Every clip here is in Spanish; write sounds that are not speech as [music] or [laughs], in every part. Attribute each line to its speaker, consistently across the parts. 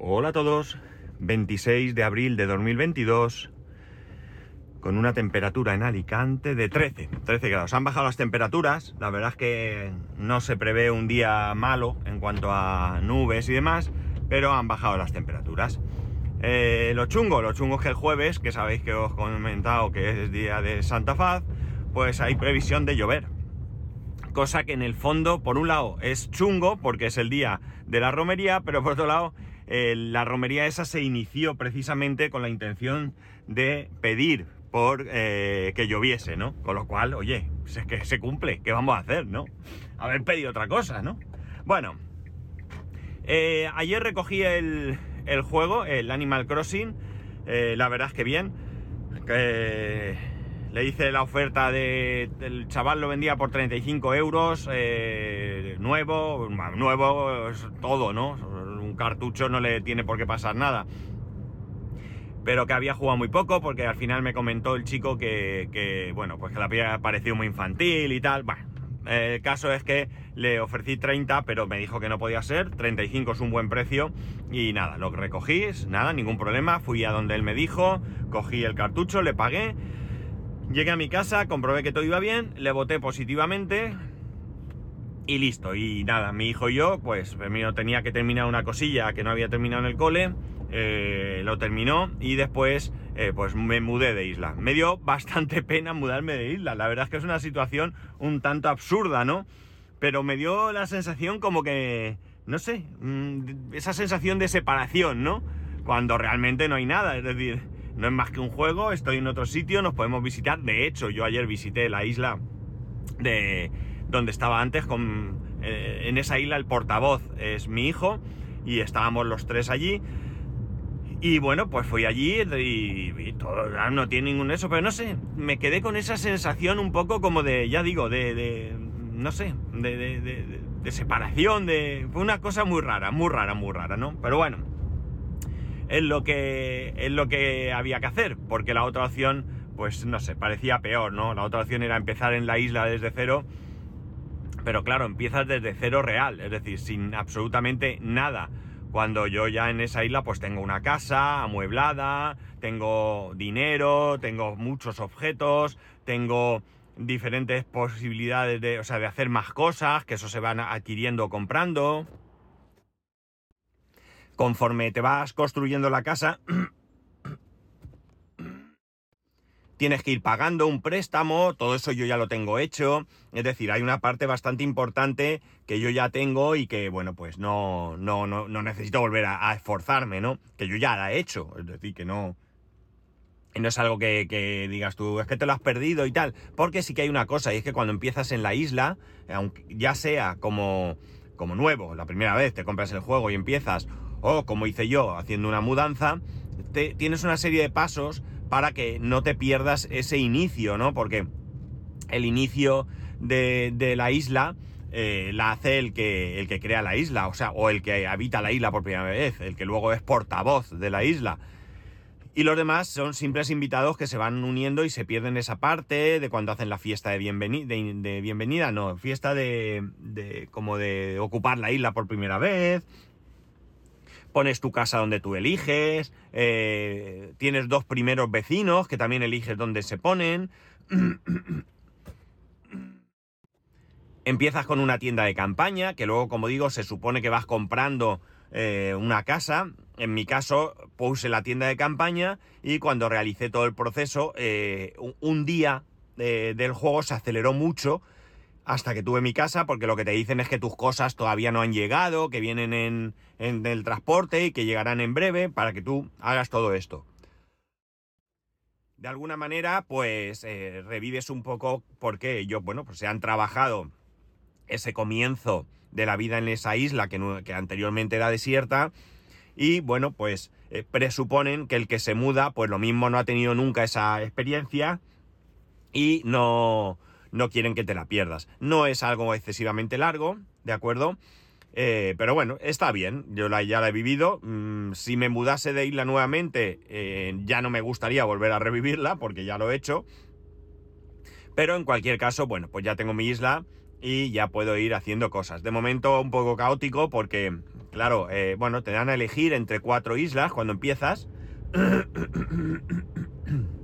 Speaker 1: Hola a todos, 26 de abril de 2022, con una temperatura en Alicante de 13, 13 grados. Han bajado las temperaturas, la verdad es que no se prevé un día malo en cuanto a nubes y demás, pero han bajado las temperaturas. Eh, lo chungo, lo chungo es que el jueves, que sabéis que os he comentado que es día de Santa Faz, pues hay previsión de llover. Cosa que en el fondo, por un lado, es chungo porque es el día de la romería, pero por otro lado, eh, la romería esa se inició precisamente con la intención de pedir por eh, que lloviese, ¿no? Con lo cual, oye, es que se cumple, ¿qué vamos a hacer, no? Haber pedido otra cosa, ¿no? Bueno, eh, ayer recogí el, el, juego, el Animal Crossing, la verdad es que bien. le hice la oferta de. El chaval lo vendía por 35 euros. nuevo. Nuevo todo, ¿no? Cartucho no le tiene por qué pasar nada. Pero que había jugado muy poco porque al final me comentó el chico que, bueno, pues que le había parecido muy infantil y tal. Bueno, el caso es que le ofrecí 30, pero me dijo que no podía ser. 35 es un buen precio. Y nada, lo recogí, nada, ningún problema. Fui a donde él me dijo, cogí el cartucho, le pagué. Llegué a mi casa, comprobé que todo iba bien, le voté positivamente, y listo. Y nada, mi hijo y yo, pues primero tenía que terminar una cosilla que no había terminado en el cole, eh, lo terminó y después eh, pues me mudé de isla. Me dio bastante [laughs] pena mudarme de isla, la verdad es que es una situación un tanto absurda, ¿no? Pero me dio la sensación como que, no sé, mm, esa sensación de separación, ¿no? Cuando realmente no hay nada, es decir, no es más que un juego, estoy en otro sitio, nos podemos visitar. De hecho, yo ayer visité la isla de donde estaba antes, con, eh, en esa isla el portavoz es mi hijo y estábamos los tres allí. Y bueno, pues fui allí y, todo, no tiene ningún eso, pero no sé, me quedé con esa sensación un poco como de, ya digo, de, no sé, de, de, de, separación, de... Fue una cosa muy rara, muy rara, muy rara, ¿no? Pero bueno, es lo que, es lo que había que hacer, porque la otra opción, pues no sé, parecía peor, ¿no? La otra opción era empezar en la isla desde cero pero claro, empiezas desde cero real, es decir, sin absolutamente nada. Cuando yo ya en esa isla pues tengo una casa amueblada, tengo dinero, tengo muchos objetos, tengo diferentes posibilidades de, o sea, de hacer más cosas, que eso se van adquiriendo o comprando. Conforme te vas construyendo la casa, [clears throat] tienes que ir pagando un préstamo, todo eso yo ya lo tengo hecho, es decir, hay una parte bastante importante que yo ya tengo y que, bueno, pues no, no, no, no necesito volver a, esforzarme, ¿no? Que yo ya la he hecho, es decir, que no... No es algo que, digas tú, es que te lo has perdido y tal, porque sí que hay una cosa, y es que cuando empiezas en la isla, aunque ya sea como, como nuevo, la primera vez te compras el juego y empiezas, o como hice yo, haciendo una mudanza, te, tienes una serie de pasos para que no te pierdas ese inicio, ¿no? Porque el inicio de, la isla eh, la hace el que, el que crea la isla, o sea, o el que habita la isla por primera vez, el que luego es portavoz de la isla. Y los demás son simples invitados que se van uniendo y se pierden esa parte de cuando hacen la fiesta de, de, bienvenida, no, fiesta de, de, como de ocupar la isla por primera vez, pones tu casa donde tú eliges, eh, tienes dos primeros vecinos que también eliges dónde se ponen. [clears throat] Empiezas con una tienda de campaña, que luego, como digo, se supone que vas comprando eh, una casa. En mi caso, puse la tienda de campaña y cuando realicé todo el proceso, eh, un día del juego se aceleró mucho hasta que tuve mi casa, porque lo que te dicen es que tus cosas todavía no han llegado, que vienen en, el transporte y que llegarán en breve para que tú hagas todo esto. De alguna manera, pues eh, revives un poco porque yo, bueno, pues se han trabajado ese comienzo de la vida en esa isla que, que anteriormente era desierta y bueno, pues eh, presuponen que el que se muda, pues lo mismo no ha tenido nunca esa experiencia y no, no quieren que te la pierdas. No es algo excesivamente largo, ¿de acuerdo? Eh, pero bueno, está bien, yo la, ya la he vivido. Mm, si me mudase de isla nuevamente, eh, ya no me gustaría volver a revivirla, porque ya lo he hecho. Pero en cualquier caso, bueno, pues ya tengo mi isla y ya puedo ir haciendo cosas. De momento un poco caótico porque, claro, eh, bueno, te dan a elegir entre cuatro islas cuando empiezas. [coughs]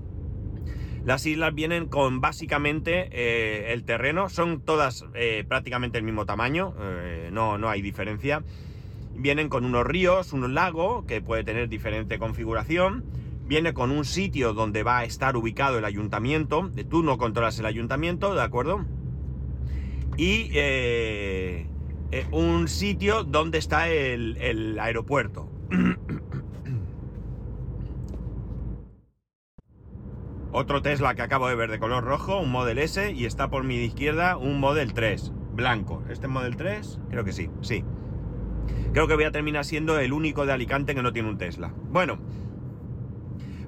Speaker 1: Las islas vienen con básicamente eh, el terreno, son todas eh, prácticamente el mismo tamaño, no, no hay diferencia. Vienen con unos ríos, un lago que puede tener diferente configuración. Viene con un sitio donde va a estar ubicado el ayuntamiento. Tú no controlas el ayuntamiento, ¿de acuerdo? y eh, eh, un sitio donde está el, aeropuerto. [clears throat] Otro Tesla que acabo de ver de color rojo, un Model S, y está por mi izquierda un Model 3, blanco. ¿Este Model 3? Creo que sí, sí. Creo que voy a terminar siendo el único de Alicante que no tiene un Tesla. Bueno,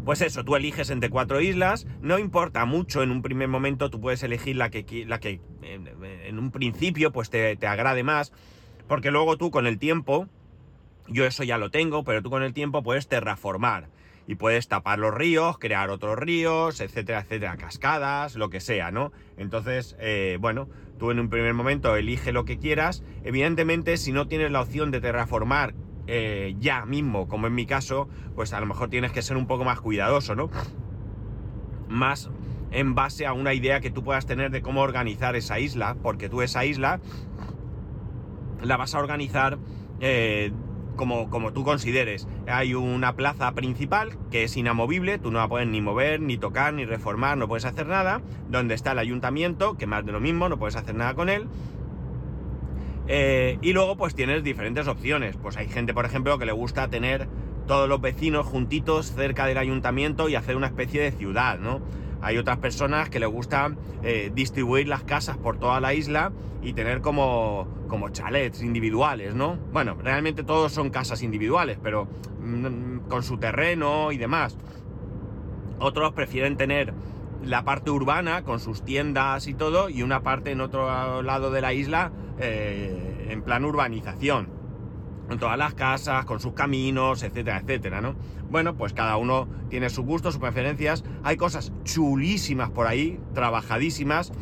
Speaker 1: pues eso, tú eliges entre cuatro islas, no importa mucho en un primer momento, tú puedes elegir la que, la que en, un principio pues te, te agrade más, porque luego tú con el tiempo, yo eso ya lo tengo, pero tú con el tiempo puedes terraformar y puedes tapar los ríos, crear otros ríos, etcétera, etcétera, cascadas, lo que sea, ¿no? Entonces, eh, bueno, tú en un primer momento elige lo que quieras. Evidentemente, si no tienes la opción de terraformar eh, ya mismo, como en mi caso, pues a lo mejor tienes que ser un poco más cuidadoso, ¿no? Más en base a una idea que tú puedas tener de cómo organizar esa isla, porque tú esa isla la vas a organizar eh, como, como, tú consideres. Hay una plaza principal que es inamovible, tú no la puedes ni mover, ni tocar, ni reformar, no puedes hacer nada, donde está el ayuntamiento, que más de lo mismo, no puedes hacer nada con él. Eh, y luego pues tienes diferentes opciones. Pues hay gente, por ejemplo, que le gusta tener todos los vecinos juntitos cerca del ayuntamiento y hacer una especie de ciudad, ¿no? Hay otras personas que les gusta eh, distribuir las casas por toda la isla y tener como, como chalets individuales, ¿no? Bueno, realmente todos son casas individuales, pero mm, con su terreno y demás. Otros prefieren tener la parte urbana con sus tiendas y todo y una parte en otro lado de la isla eh, en plan urbanización. Con todas las casas, con sus caminos, etcétera, etcétera, ¿no? Bueno, pues cada uno tiene su gusto, sus preferencias. Hay cosas chulísimas por ahí, trabajadísimas.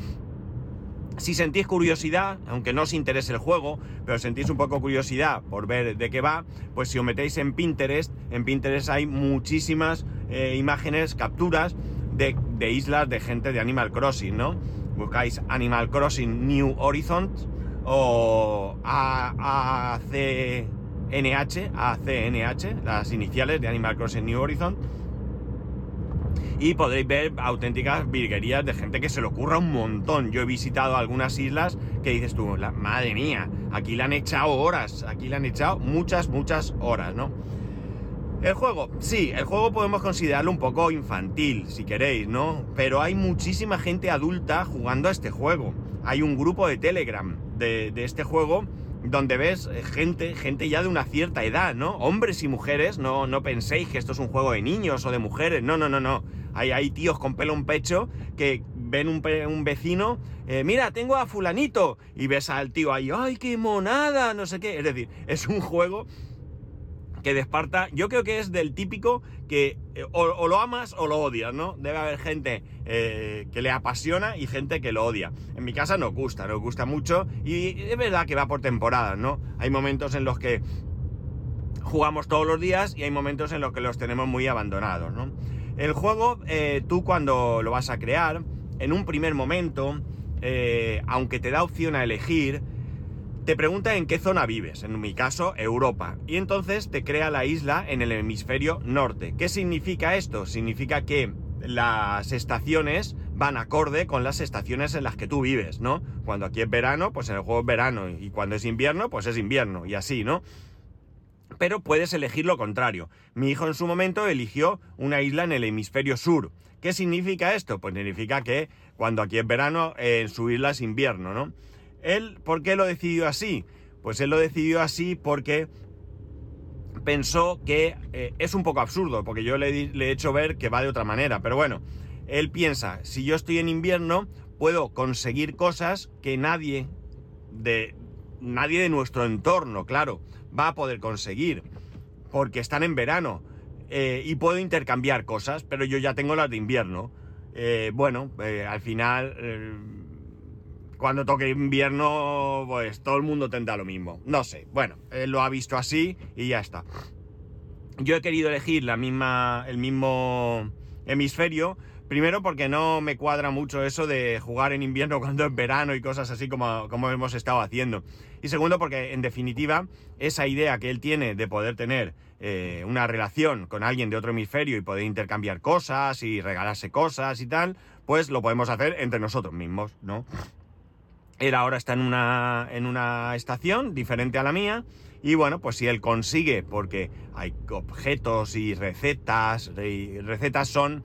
Speaker 1: Si sentís curiosidad, aunque no os interese el juego, pero sentís un poco curiosidad por ver de qué va, pues si os metéis en Pinterest, en Pinterest hay muchísimas eh, imágenes, capturas de, de, islas de gente de Animal Crossing, ¿no? Buscáis Animal Crossing New Horizons o ACNH, ACNH, las iniciales de Animal Crossing New Horizon. Y podréis ver auténticas virguerías de gente que se le ocurra un montón. Yo he visitado algunas islas que dices tú, la, madre mía, aquí le han echado horas, aquí le han echado muchas, muchas horas, ¿no? El juego, sí, el juego podemos considerarlo un poco infantil, si queréis, ¿no? Pero hay muchísima gente adulta jugando a este juego. Hay un grupo de Telegram de, este juego donde ves eh, gente, gente ya de una cierta edad, ¿no? Hombres y mujeres, no, no penséis que esto es un juego de niños o de mujeres, no, no, no, no. Hay, hay tíos con pelo en pecho que ven un, un vecino, eh, mira, tengo a fulanito, y ves al tío ahí, ¡ay, qué monada! No sé qué. Es decir, es un juego que de Esparta, yo creo que es del típico que eh, o, lo amas o lo odias, ¿no? Debe haber gente eh, que le apasiona y gente que lo odia. En mi casa nos gusta, nos gusta mucho y es verdad que va por temporadas, ¿no? Hay momentos en los que jugamos todos los días y hay momentos en los que los tenemos muy abandonados, ¿no? El juego, eh, tú cuando lo vas a crear, en un primer momento, aunque te da opción a elegir, te pregunta en qué zona vives, en mi caso Europa, y entonces te crea la isla en el hemisferio norte. ¿Qué significa esto? Significa que las estaciones van acorde con las estaciones en las que tú vives, ¿no? Cuando aquí es verano, pues en el juego es verano, y cuando es invierno, pues es invierno, y así, ¿no? Pero puedes elegir lo contrario. Mi hijo en su momento eligió una isla en el hemisferio sur. ¿Qué significa esto? Pues significa que cuando aquí es verano, en su isla es invierno, ¿no? ¿Él por qué lo decidió así? Pues él lo decidió así porque pensó que eh, es un poco absurdo, porque yo le, he hecho ver que va de otra manera, pero bueno, él piensa, si yo estoy en invierno, puedo conseguir cosas que nadie de, nadie de nuestro entorno, claro, va a poder conseguir, porque están en verano, eh, y puedo intercambiar cosas, pero yo ya tengo las de invierno. Eh, bueno, al final cuando toque invierno, pues todo el mundo tendrá lo mismo. No sé, bueno, él lo ha visto así y ya está. Yo he querido elegir la misma, el mismo hemisferio, primero porque no me cuadra mucho eso de jugar en invierno [laughs] cuando es verano y cosas así como, como hemos estado haciendo. Y segundo porque en definitiva esa idea que él tiene de poder tener eh, una relación con alguien de otro hemisferio y poder intercambiar cosas y regalarse cosas y tal, pues lo podemos hacer entre nosotros mismos, ¿no? Él ahora está en una, en una estación diferente a la mía. Y bueno, pues si él consigue, porque hay objetos y recetas, y recetas son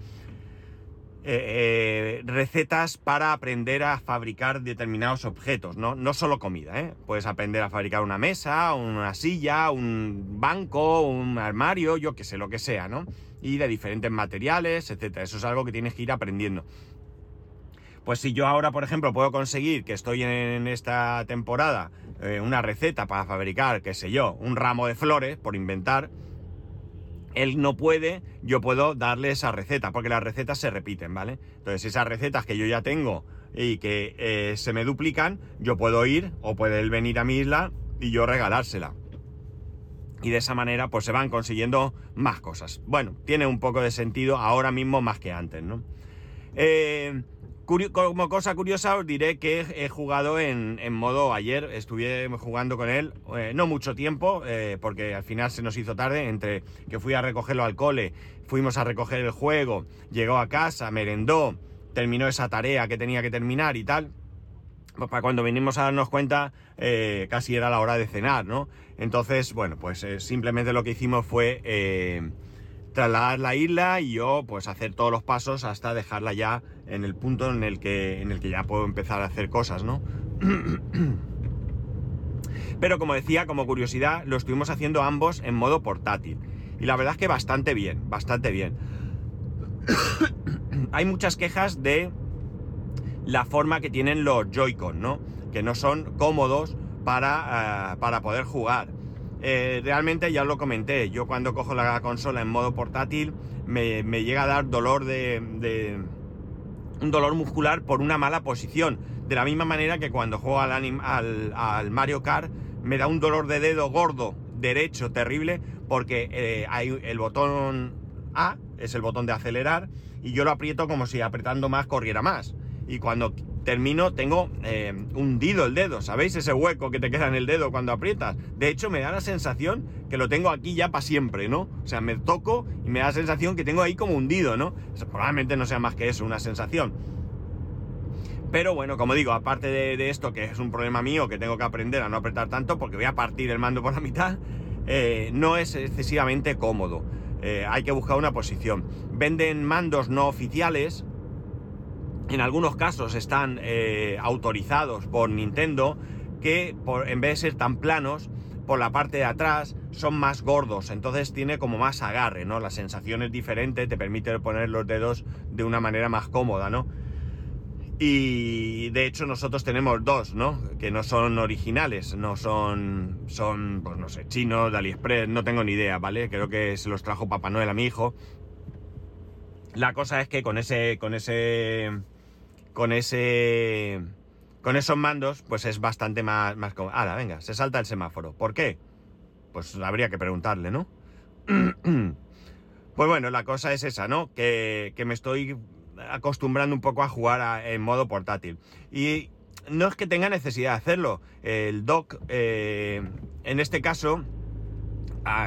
Speaker 1: eh, eh, recetas para aprender a fabricar determinados objetos, ¿no? No solo comida, ¿eh? Puedes aprender a fabricar una mesa, una silla, un banco, un armario, yo que sé, lo que sea, ¿no? Y de diferentes materiales, etcétera. Eso es algo que tienes que ir aprendiendo. Pues si yo ahora, por ejemplo, puedo conseguir que estoy en esta temporada eh, una receta para fabricar, qué sé yo, un ramo de flores, por inventar, él no puede, yo puedo darle esa receta, porque las recetas se repiten, ¿vale? Entonces esas recetas que yo ya tengo y que eh, se me duplican, yo puedo ir o puede él venir a mi isla y yo regalársela. Y de esa manera pues se van consiguiendo más cosas. Bueno, tiene un poco de sentido ahora mismo más que antes, ¿no? Eh, como cosa curiosa os diré que he jugado en, modo ayer, estuve jugando con él eh, no mucho tiempo, eh, porque al final se nos hizo tarde, entre que fui a recogerlo al cole, fuimos a recoger el juego, llegó a casa, merendó, terminó esa tarea que tenía que terminar y tal. Pues para cuando venimos a darnos cuenta, eh, casi era la hora de cenar, ¿no? Entonces, bueno, pues simplemente lo que hicimos fue trasladar la isla y yo pues hacer todos los pasos hasta dejarla ya en el punto en el que, en el que ya puedo empezar a hacer cosas, ¿no? [clears throat] Pero como decía, como curiosidad, lo estuvimos haciendo ambos en modo portátil. Y la verdad es que bastante bien, bastante bien. [clears throat] Hay muchas quejas de la forma que tienen los Joy-Con, ¿no? Que no son cómodos para, eh, para poder jugar. Eh, realmente ya os lo comenté, yo cuando cojo la consola en modo portátil me, llega a dar dolor de, un dolor muscular por una mala posición. De la misma manera que cuando juego al, al, al Mario Kart me da un dolor de dedo gordo, derecho, terrible, porque eh, hay el botón A, es el botón de acelerar, y yo lo aprieto como si apretando más corriera más. Y cuando termino, tengo eh, hundido el dedo, ¿sabéis? Ese hueco que te queda en el dedo cuando aprietas. De hecho, me da la sensación que lo tengo aquí ya para siempre, ¿no? O sea, me toco y me da la sensación que tengo ahí como hundido, ¿no? probablemente no sea más que eso, una sensación. Pero bueno, como digo, aparte de, esto, que es un problema mío, que tengo que aprender a no apretar tanto, porque voy a partir el mando por la mitad, eh, no es excesivamente cómodo. Eh, hay que buscar una posición. Venden mandos no oficiales, en algunos casos están eh, autorizados por Nintendo, que en vez de ser tan planos, por la parte de atrás son más gordos, entonces tiene como más agarre, ¿no? La sensación es diferente, te permite poner los dedos de una manera más cómoda, ¿no? Y de hecho nosotros tenemos dos, ¿no? Que no son originales, no son, son, pues no sé, chinos, de AliExpress, no tengo ni idea, ¿vale? Creo que se los trajo Papá Noel a mi hijo. La cosa es que con ese, con ese con ese con esos mandos, pues es bastante más, más cómodo. Ahora, venga, se salta el semáforo. ¿Por qué? Pues habría que preguntarle, ¿no? [clears throat] pues bueno, la cosa es esa, ¿no? Que, me estoy acostumbrando un poco a jugar en modo portátil. Y no es que tenga necesidad de hacerlo. El dock, eh, en este caso,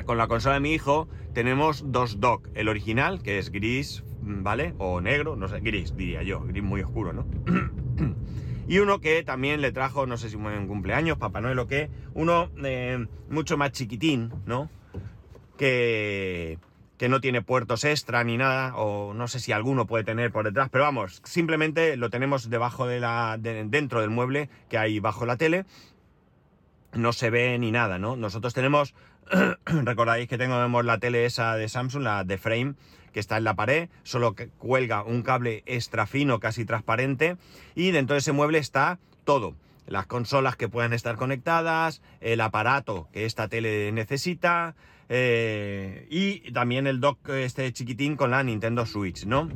Speaker 1: con la consola de mi hijo, tenemos dos dock. El original, que es gris, ¿vale? O negro, no sé, gris, diría yo, gris muy oscuro, ¿no? [clears throat] y uno que también le trajo, no sé si fue en cumpleaños, Papá Noel o qué, uno eh, mucho más chiquitín, ¿no? Que, que no tiene puertos extra ni nada, o no sé si alguno puede tener por detrás, pero vamos, simplemente lo tenemos debajo de la, dentro del mueble que hay bajo la tele, no se ve ni nada, ¿no? Nosotros tenemos, [clears throat] recordáis que tenemos la tele esa de Samsung, la de Frame, que está en la pared, solo que cuelga un cable extra fino, casi transparente, y dentro de ese mueble está todo. Las consolas que puedan estar conectadas, el aparato que esta tele necesita, eh, y también el dock este chiquitín con la Nintendo Switch, ¿no?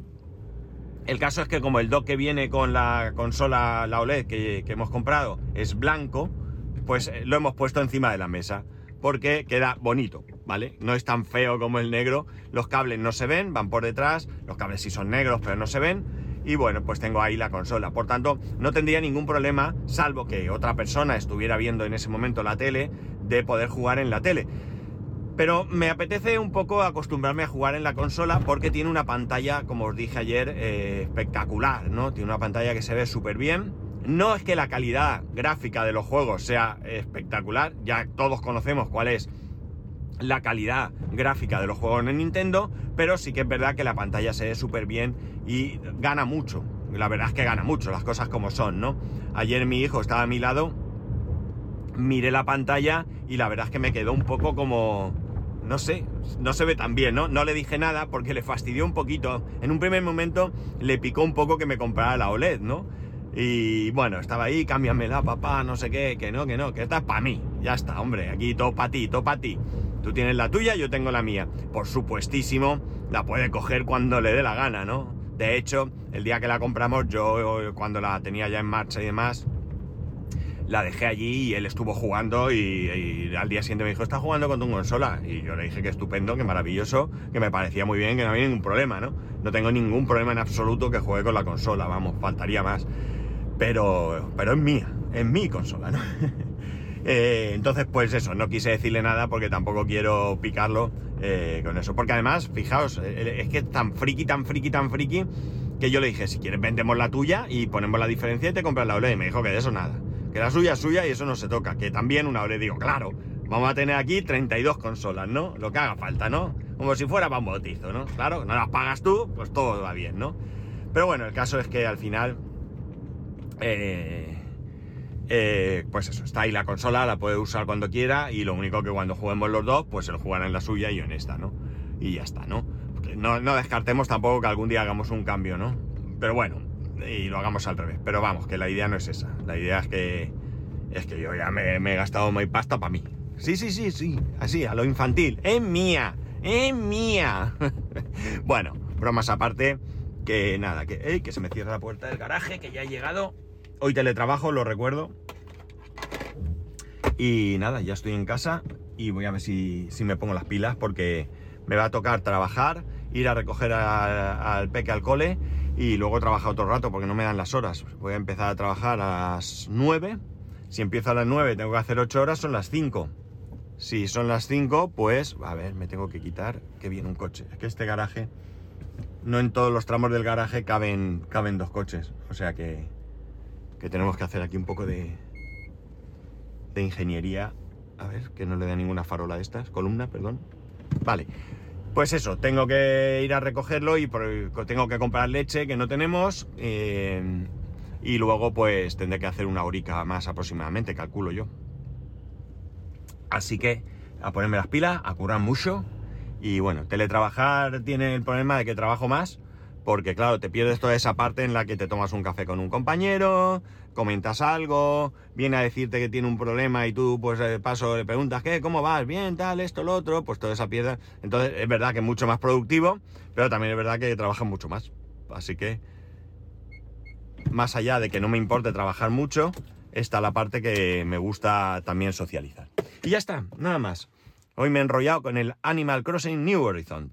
Speaker 1: El caso es que como el dock que viene con la consola, la OLED que, hemos comprado, es blanco, pues eh, lo hemos puesto encima de la mesa porque queda bonito, ¿vale? No es tan feo como el negro, los cables no se ven, van por detrás, los cables sí son negros pero no se ven, y bueno, pues tengo ahí la consola. Por tanto, no tendría ningún problema, salvo que otra persona estuviera viendo en ese momento la tele, de poder jugar en la tele. Pero me apetece un poco acostumbrarme a jugar en la consola porque tiene una pantalla, como os dije ayer, eh, espectacular, ¿no? Tiene una pantalla que se ve súper bien. No es que la calidad gráfica de los juegos sea espectacular, ya todos conocemos cuál es la calidad gráfica de los juegos en Nintendo, pero sí que es verdad que la pantalla se ve súper bien y gana mucho. La verdad es que gana mucho, las cosas como son, ¿no? Ayer mi hijo estaba a mi lado, miré la pantalla y la verdad es que me quedó un poco como no sé, no se ve tan bien, ¿no? No le dije nada porque le fastidió un poquito. En un primer momento le picó un poco que me comprara la OLED, ¿no? Y bueno, estaba ahí, cámbiamela, papá, no sé qué, que no, que no, que esta es para mí. Ya está, hombre, aquí todo para ti, todo para ti. Tú tienes la tuya, yo tengo la mía. Por supuestísimo, la puede coger cuando le dé la gana, ¿no? De hecho, el día que la compramos, yo cuando la tenía ya en marcha y demás, la dejé allí y él estuvo jugando y, al día siguiente me dijo, ¿estás jugando con tu consola? Y yo le dije que estupendo, que maravilloso, que me parecía muy bien, que no había ningún problema, ¿no? No tengo ningún problema en absoluto que juegue con la consola, vamos, faltaría más. Pero, pero es mía, es mi consola, ¿no? [laughs] Eh, entonces, pues eso, no quise decirle nada porque tampoco quiero picarlo eh, con eso. Porque además, fijaos, eh, es que es tan friki, tan friki, tan friki, que yo le dije, si quieres vendemos la tuya y ponemos la diferencia y te compras la OLED. Y me dijo que de eso nada que la suya es suya y eso no se toca. Que también una hora digo, claro, vamos a tener aquí 32 consolas, ¿no? Lo que haga falta, ¿no? Como si fuera para un ¿no? Claro, no las pagas tú, pues todo va bien, ¿no? Pero bueno, el caso es que al final, eh, eh, pues eso, está ahí la consola, la puede usar cuando quiera y lo único que cuando juguemos los dos, pues él jugará en la suya y yo en esta, ¿no? Y ya está, ¿no? No, no descartemos tampoco que algún día hagamos un cambio, ¿no? Pero bueno, y lo hagamos al revés. Pero vamos, que la idea no es esa. La idea es que es que yo ya me, he gastado mi pasta para mí. Sí, sí, sí, sí, así, a lo infantil. Es mía, es mía. [laughs] bueno, bromas aparte, que nada, que, que se me cierra la puerta del garaje, que ya he llegado. Hoy teletrabajo, lo recuerdo. Y nada, ya estoy en casa y voy a ver si, me pongo las pilas porque me va a tocar trabajar, ir a recoger al peque al cole y luego trabajar otro rato porque no me dan las horas. Voy a empezar a trabajar a las 9. Si empiezo a las 9 tengo que hacer 8 horas, son las 5. Si son las 5, pues, a ver, me tengo que quitar que viene un coche. Es que este garaje, no en todos los tramos del garaje caben, caben dos coches. O sea que, que tenemos que hacer aquí un poco de, de ingeniería. A ver, que no le da ninguna farola de estas, columna, perdón. Vale, pues eso, tengo que ir a recogerlo y tengo que comprar leche que no tenemos. Eh, y luego pues tendré que hacer una horica más aproximadamente, calculo yo. Así que a ponerme las pilas, a curar mucho. Y bueno, teletrabajar tiene el problema de que trabajo más, porque claro, te pierdes toda esa parte en la que te tomas un café con un compañero, comentas algo, viene a decirte que tiene un problema y tú pues de paso le preguntas, ¿qué? ¿Cómo vas? Bien, tal, esto, lo otro, pues toda esa piedra. Entonces es verdad que es mucho más productivo, pero también es verdad que trabajan mucho más. Así que, más allá de que no me importe trabajar mucho, está la parte que me gusta también socializar. Y ya está, nada más. Hoy me he enrollado con el Animal Crossing New Horizon.